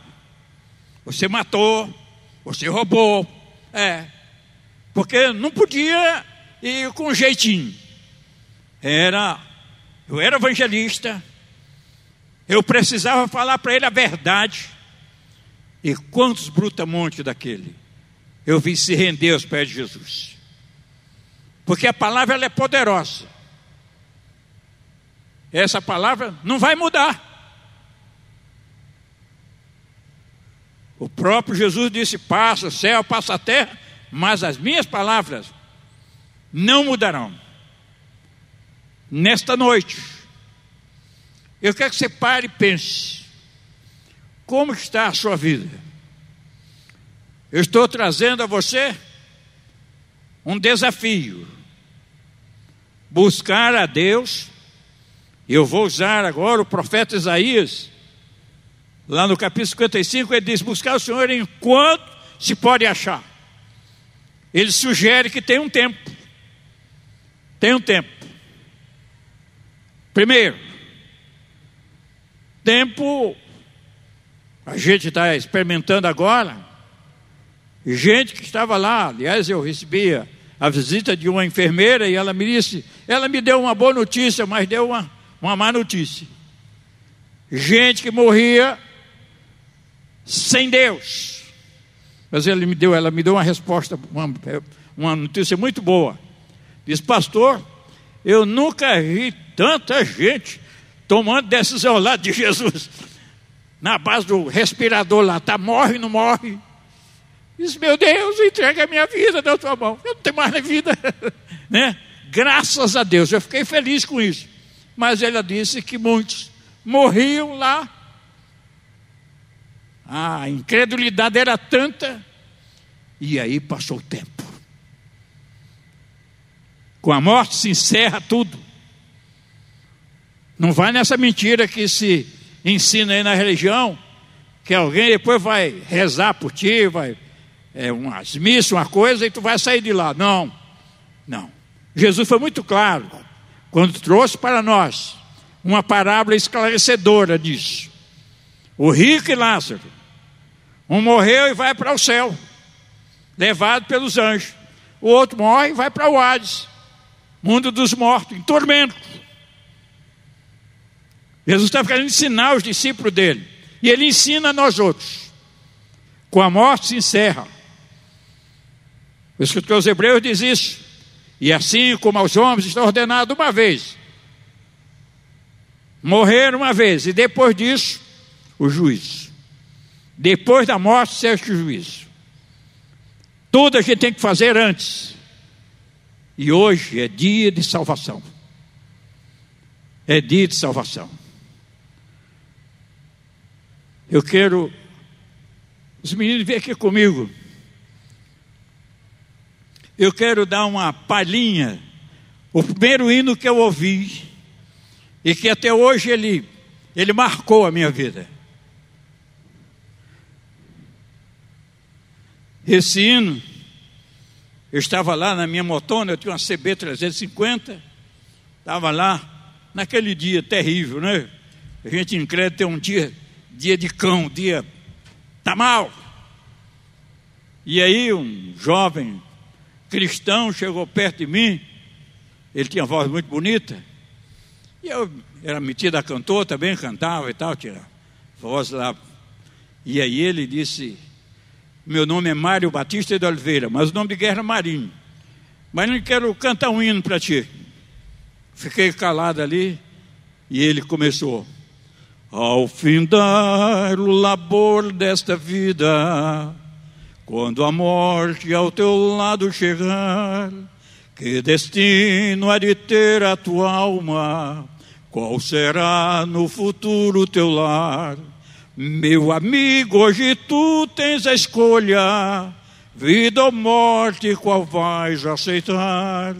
Você matou, você roubou. É. Porque não podia e com jeitinho. Era, eu era evangelista, eu precisava falar para ele a verdade. E quantos brutamontes daquele eu vi se render aos pés de Jesus. Porque a palavra ela é poderosa. Essa palavra não vai mudar. O próprio Jesus disse: passa o céu, passa a terra, mas as minhas palavras não mudarão. Nesta noite, eu quero que você pare e pense: como está a sua vida? Eu estou trazendo a você um desafio. Buscar a Deus. Eu vou usar agora o profeta Isaías. Lá no capítulo 55, ele diz: Buscar o Senhor enquanto se pode achar. Ele sugere que tem um tempo. Tem um tempo. Primeiro, tempo, a gente está experimentando agora, Gente que estava lá, aliás, eu recebia a visita de uma enfermeira e ela me disse, ela me deu uma boa notícia, mas deu uma, uma má notícia. Gente que morria sem Deus. Mas ela me deu, ela me deu uma resposta, uma, uma notícia muito boa. Diz, pastor, eu nunca vi tanta gente tomando decisão lá de Jesus. Na base do respirador lá, tá morre, não morre. Diz, meu Deus, entrega a minha vida na tua mão. Eu não tenho mais vida. [LAUGHS] né? Graças a Deus, eu fiquei feliz com isso. Mas ela disse que muitos morriam lá. A incredulidade era tanta. E aí passou o tempo. Com a morte se encerra tudo. Não vai nessa mentira que se ensina aí na religião, que alguém depois vai rezar por ti, vai é, umas missas, uma coisa, e tu vai sair de lá. Não, não. Jesus foi muito claro quando trouxe para nós uma parábola esclarecedora disso. O rico e Lázaro. Um morreu e vai para o céu, levado pelos anjos. O outro morre e vai para o Hades, mundo dos mortos, em tormento. Jesus está querendo ensinar os discípulos dele. E ele ensina a nós outros. Com a morte se encerra o escritor aos Hebreus diz isso. E assim como aos homens está ordenado uma vez, morrer uma vez, e depois disso, o juízo. Depois da morte, certo juízo. Tudo a gente tem que fazer antes. E hoje é dia de salvação. É dia de salvação. Eu quero. Os meninos vêm aqui comigo eu quero dar uma palhinha. O primeiro hino que eu ouvi, e que até hoje ele, ele marcou a minha vida. Esse hino, eu estava lá na minha motona, eu tinha uma CB 350, estava lá, naquele dia terrível, né? A gente em crédito tem um dia, dia de cão, dia tá mal. E aí um jovem cristão chegou perto de mim, ele tinha voz muito bonita, e eu era metido a cantor, também cantava e tal, tinha voz lá. E aí ele disse: Meu nome é Mário Batista de Oliveira, mas o nome de guerra é Marinho. Mas não quero cantar um hino para ti. Fiquei calado ali e ele começou. Ao findar o labor desta vida, quando a morte ao teu lado chegar, que destino há de ter a tua alma? Qual será no futuro teu lar? Meu amigo, hoje tu tens a escolha, vida ou morte, qual vais aceitar?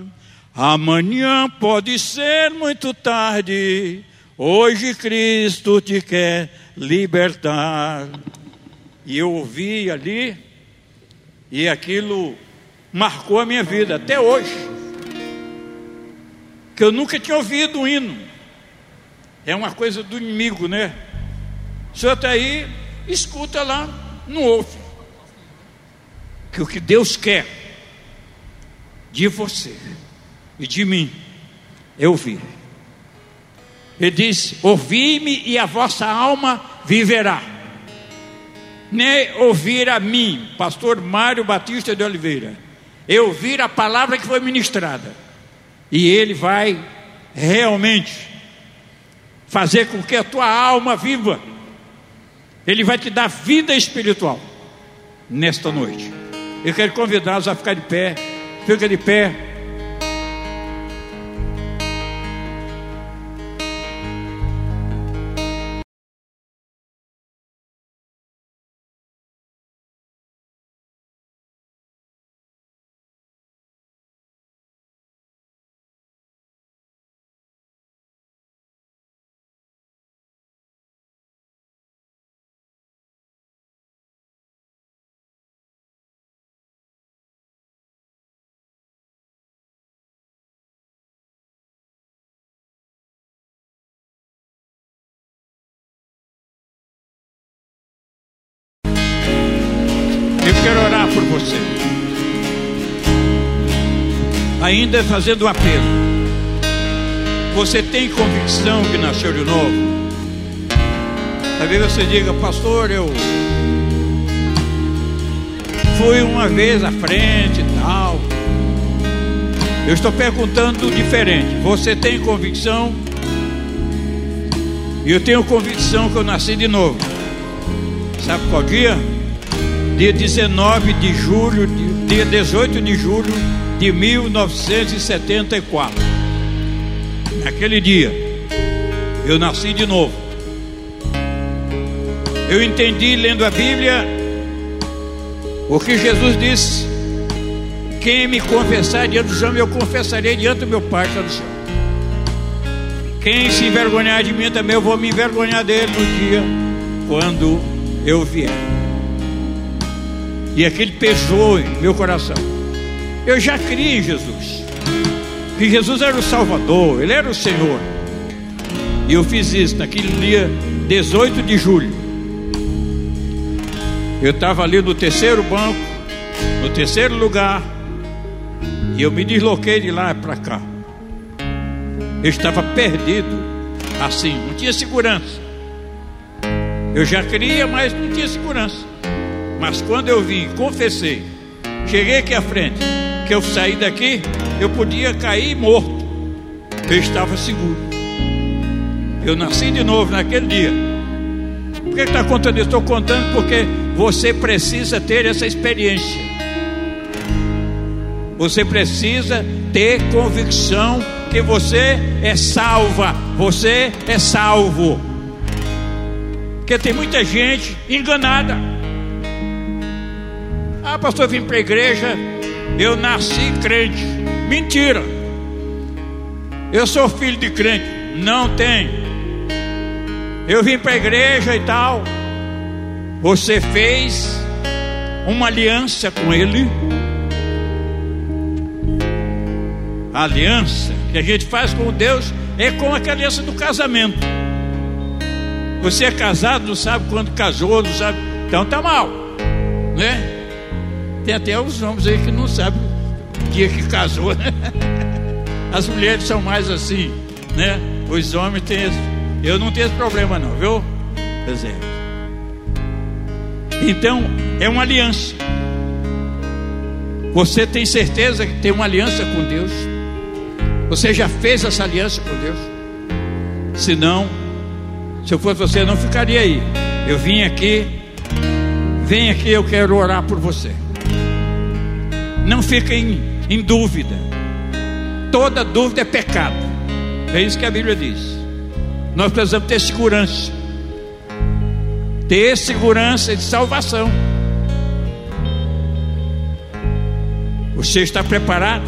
Amanhã pode ser muito tarde, hoje Cristo te quer libertar. E eu ouvi ali e aquilo marcou a minha vida até hoje. Que eu nunca tinha ouvido um hino. É uma coisa do inimigo, né? O senhor está aí, escuta lá, não ouve. Que o que Deus quer de você e de mim é ouvir. Ele diz: Ouvi-me e a vossa alma viverá. Nem ouvir a mim, pastor Mário Batista de Oliveira, é ouvir a palavra que foi ministrada, e ele vai realmente fazer com que a tua alma viva, ele vai te dar vida espiritual nesta noite. Eu quero convidá-los a ficar de pé, fica de pé. Você. Ainda fazendo o apelo. Você tem convicção que nasceu de novo? Talvez você diga, pastor, eu fui uma vez à frente e tal. Eu estou perguntando diferente. Você tem convicção? E eu tenho convicção que eu nasci de novo. Sabe qual dia? Dia 19 de julho, dia 18 de julho de 1974. Naquele dia, eu nasci de novo. Eu entendi lendo a Bíblia o que Jesus disse: Quem me confessar diante do chão, eu confessarei diante do meu Pai que está no céu. Quem se envergonhar de mim também, eu vou me envergonhar dele no dia quando eu vier. E aquele pesou em meu coração. Eu já criei em Jesus. Que Jesus era o Salvador, Ele era o Senhor. E eu fiz isso naquele dia 18 de julho. Eu estava ali no terceiro banco, no terceiro lugar, e eu me desloquei de lá para cá. Eu estava perdido, assim, não tinha segurança. Eu já queria, mas não tinha segurança. Mas quando eu vim, confessei, cheguei aqui à frente, que eu saí daqui, eu podia cair morto. Eu estava seguro. Eu nasci de novo naquele dia. Por que está contando isso? Estou contando porque você precisa ter essa experiência. Você precisa ter convicção que você é salva, você é salvo. Porque tem muita gente enganada. Pastor, eu vim para a igreja, eu nasci crente. Mentira. Eu sou filho de crente. Não tem. Eu vim para a igreja e tal. Você fez uma aliança com ele. A aliança que a gente faz com Deus é com a aliança do casamento. Você é casado, não sabe quando casou, não sabe. Então tá mal, né? Tem até os homens aí que não sabem o dia que casou. Né? [LAUGHS] As mulheres são mais assim, né? Os homens têm esse... Eu não tenho esse problema não, viu? Exemplo. Então, é uma aliança. Você tem certeza que tem uma aliança com Deus? Você já fez essa aliança com Deus? Se não, se eu fosse você, eu não ficaria aí. Eu vim aqui, vem aqui, eu quero orar por você. Não fiquem em dúvida. Toda dúvida é pecado. É isso que a Bíblia diz. Nós precisamos ter segurança. Ter segurança de salvação. Você está preparado?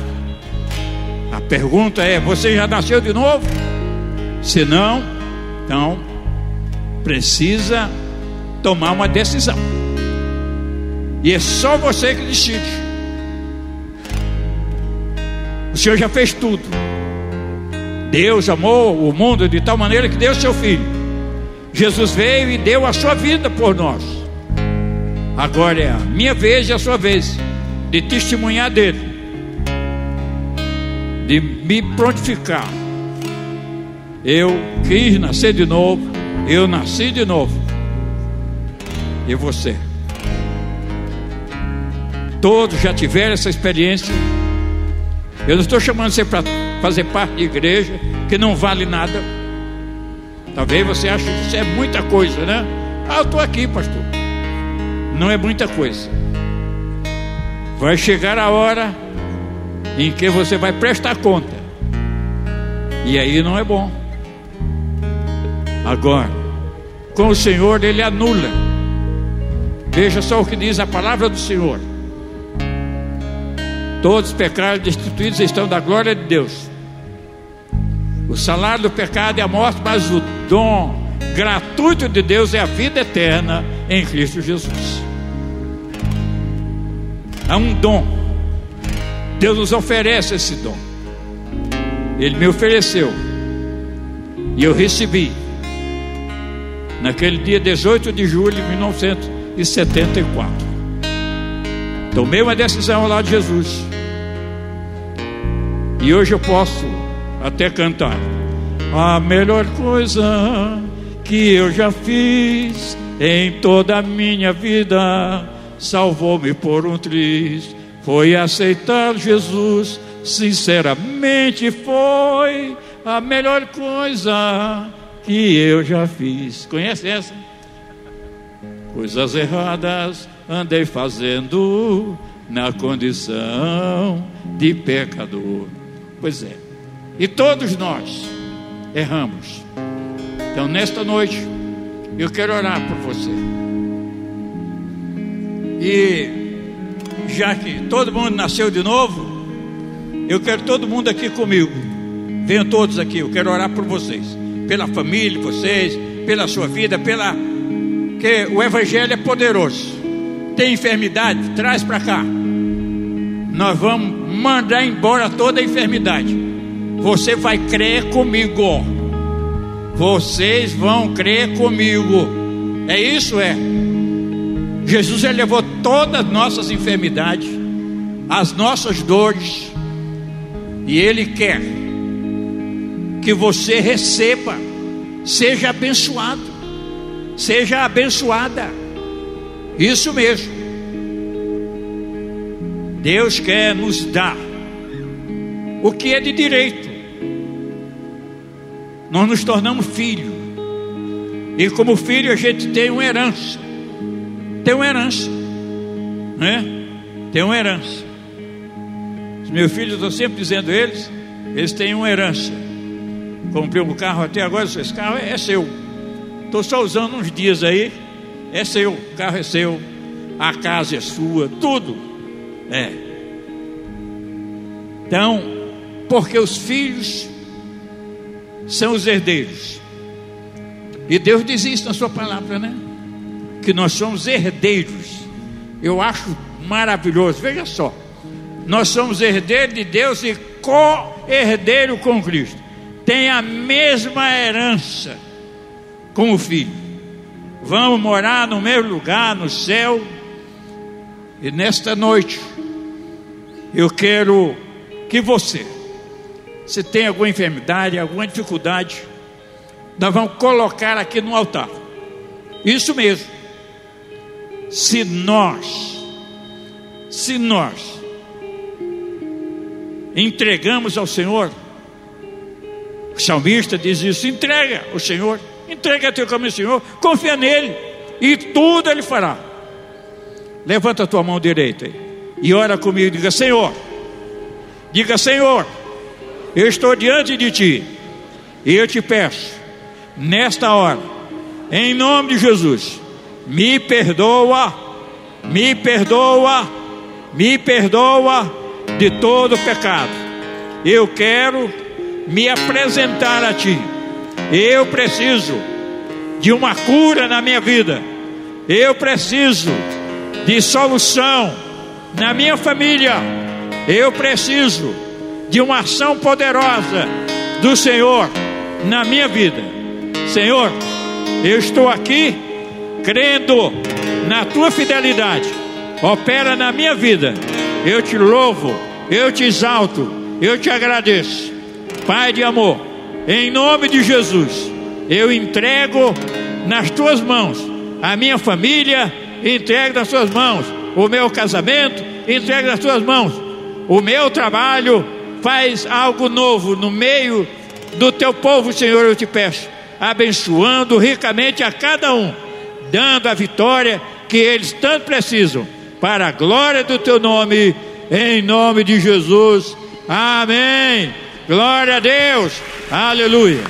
A pergunta é: você já nasceu de novo? Se não, então precisa tomar uma decisão. E é só você que decide. O Senhor já fez tudo. Deus amou o mundo de tal maneira que deu seu filho. Jesus veio e deu a sua vida por nós. Agora é a minha vez e a sua vez de testemunhar dele. de me prontificar. Eu quis nascer de novo, eu nasci de novo. E você? Todos já tiveram essa experiência. Eu não estou chamando você para fazer parte de igreja que não vale nada. Talvez você ache que isso é muita coisa, né? Ah, eu estou aqui, pastor. Não é muita coisa. Vai chegar a hora em que você vai prestar conta. E aí não é bom. Agora, com o Senhor ele anula. Veja só o que diz a palavra do Senhor. Todos os pecados destituídos estão da glória de Deus. O salário do pecado é a morte, mas o dom gratuito de Deus é a vida eterna em Cristo Jesus. Há um dom. Deus nos oferece esse dom. Ele me ofereceu. E eu recebi. Naquele dia 18 de julho de 1974. Tomei uma decisão ao lado de Jesus. E hoje eu posso até cantar. A melhor coisa que eu já fiz em toda a minha vida salvou-me por um triz. Foi aceitar Jesus, sinceramente foi a melhor coisa que eu já fiz. Conhece essa? Coisas erradas andei fazendo na condição de pecador. Pois é. E todos nós erramos. Então, nesta noite, eu quero orar por você. E já que todo mundo nasceu de novo, eu quero todo mundo aqui comigo. Venham todos aqui, eu quero orar por vocês, pela família vocês, pela sua vida, pela que o evangelho é poderoso. Tem enfermidade, traz para cá. Nós vamos mandar embora toda a enfermidade. Você vai crer comigo. Vocês vão crer comigo. É isso é. Jesus levou todas as nossas enfermidades, as nossas dores, e Ele quer que você receba, seja abençoado, seja abençoada. Isso mesmo. Deus quer nos dar o que é de direito. Nós nos tornamos filhos. E como filho a gente tem uma herança tem uma herança, né? Tem uma herança. Os meus filhos estão sempre dizendo eles, eles têm uma herança. Comprei um carro até agora, esse carro é seu. Estou só usando uns dias aí, é seu, o carro é seu, a casa é sua, tudo é. Então, porque os filhos são os herdeiros. E Deus diz isso na sua palavra, né? que nós somos herdeiros. Eu acho maravilhoso. Veja só, nós somos herdeiros de Deus e co-herdeiro com Cristo. Tem a mesma herança com o Filho. Vamos morar no mesmo lugar, no céu. E nesta noite, eu quero que você, se tem alguma enfermidade, alguma dificuldade, nós vamos colocar aqui no altar. Isso mesmo se nós, se nós entregamos ao Senhor, o salmista diz isso: entrega ao Senhor, entrega teu caminho ao Senhor, confia nele, e tudo ele fará. Levanta a tua mão direita e ora comigo, diga: Senhor, diga: Senhor, eu estou diante de ti, e eu te peço, nesta hora, em nome de Jesus, me perdoa, me perdoa, me perdoa de todo pecado. Eu quero me apresentar a Ti. Eu preciso de uma cura na minha vida. Eu preciso de solução na minha família. Eu preciso de uma ação poderosa do Senhor na minha vida. Senhor, eu estou aqui crendo na tua fidelidade, opera na minha vida. Eu te louvo, eu te exalto, eu te agradeço. Pai de amor, em nome de Jesus, eu entrego nas tuas mãos a minha família, entrego nas tuas mãos o meu casamento, entrego nas tuas mãos o meu trabalho, faz algo novo no meio do teu povo, Senhor, eu te peço, abençoando ricamente a cada um, dando a vitória que eles tanto precisam, para a glória do teu nome, em nome de Jesus. Amém. Glória a Deus. Aleluia.